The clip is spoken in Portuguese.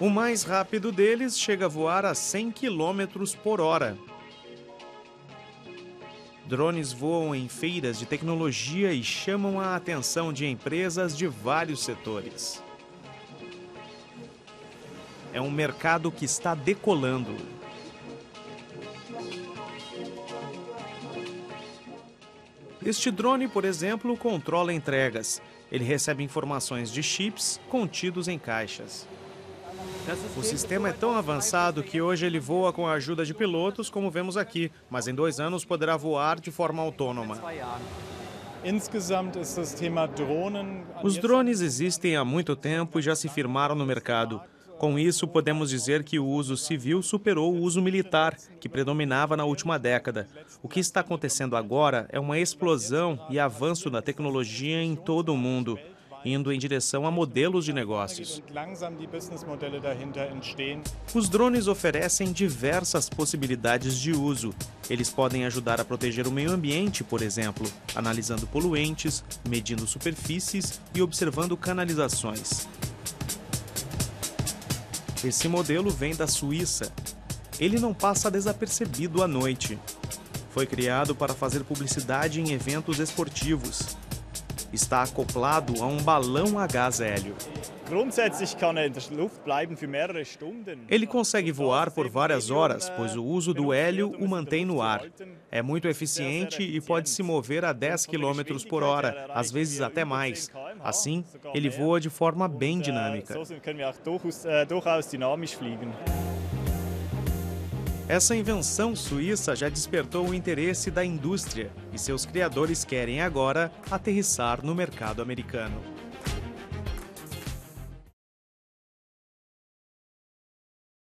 O mais rápido deles chega a voar a 100 km por hora. Drones voam em feiras de tecnologia e chamam a atenção de empresas de vários setores. É um mercado que está decolando. Este drone, por exemplo, controla entregas. Ele recebe informações de chips contidos em caixas. O sistema é tão avançado que hoje ele voa com a ajuda de pilotos, como vemos aqui, mas em dois anos poderá voar de forma autônoma. Os drones existem há muito tempo e já se firmaram no mercado. Com isso, podemos dizer que o uso civil superou o uso militar, que predominava na última década. O que está acontecendo agora é uma explosão e avanço da tecnologia em todo o mundo, indo em direção a modelos de negócios. Os drones oferecem diversas possibilidades de uso. Eles podem ajudar a proteger o meio ambiente, por exemplo, analisando poluentes, medindo superfícies e observando canalizações. Esse modelo vem da Suíça. Ele não passa desapercebido à noite. Foi criado para fazer publicidade em eventos esportivos. Está acoplado a um balão a gás hélio. Ele consegue voar por várias horas, pois o uso do hélio o mantém no ar. É muito eficiente e pode se mover a 10 km por hora, às vezes até mais. Assim, ele voa de forma bem dinâmica. Essa invenção suíça já despertou o interesse da indústria e seus criadores querem agora aterrissar no mercado americano.